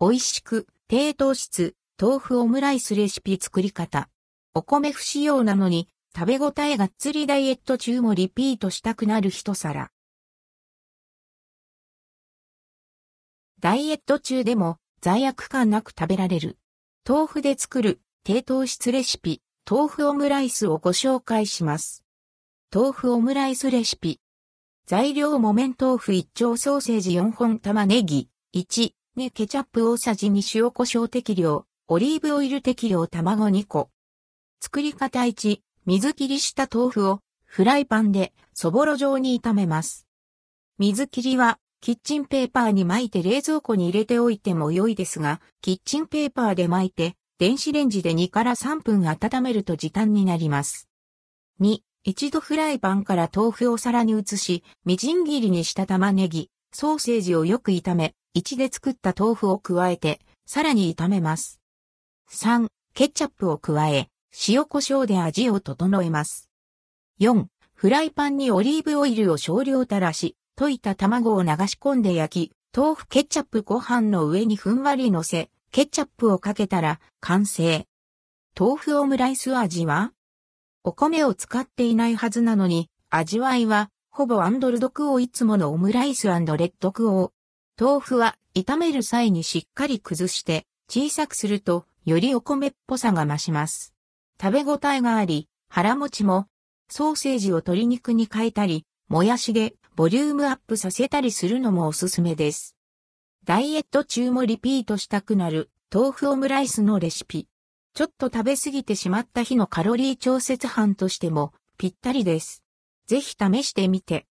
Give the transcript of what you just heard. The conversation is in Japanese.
美味しく、低糖質、豆腐オムライスレシピ作り方。お米不使用なのに、食べ応えがっつりダイエット中もリピートしたくなる一皿。ダイエット中でも罪悪感なく食べられる。豆腐で作る低糖質レシピ、豆腐オムライスをご紹介します。豆腐オムライスレシピ。材料木綿豆腐1丁ソーセージ4本玉ねぎ、1、ねケチャップ大さじ2塩胡椒適量、オリーブオイル適量卵2個。作り方1、水切りした豆腐をフライパンでそぼろ状に炒めます。水切りはキッチンペーパーに巻いて冷蔵庫に入れておいても良いですが、キッチンペーパーで巻いて、電子レンジで2から3分温めると時短になります。2、一度フライパンから豆腐を皿に移し、みじん切りにした玉ねぎ、ソーセージをよく炒め、1で作った豆腐を加えて、さらに炒めます。3、ケチャップを加え、塩胡椒で味を整えます。4、フライパンにオリーブオイルを少量垂らし、溶いた卵を流し込んで焼き、豆腐ケチャップご飯の上にふんわり乗せ、ケチャップをかけたら完成。豆腐オムライス味はお米を使っていないはずなのに、味わいはほぼアンドルドクオいつものオムライスレッドクオ。豆腐は炒める際にしっかり崩して小さくするとよりお米っぽさが増します。食べ応えがあり、腹持ちもソーセージを鶏肉に変えたり、もやしでボリュームアップさせたりするのもおすすめです。ダイエット中もリピートしたくなる豆腐オムライスのレシピ。ちょっと食べ過ぎてしまった日のカロリー調節班としてもぴったりです。ぜひ試してみて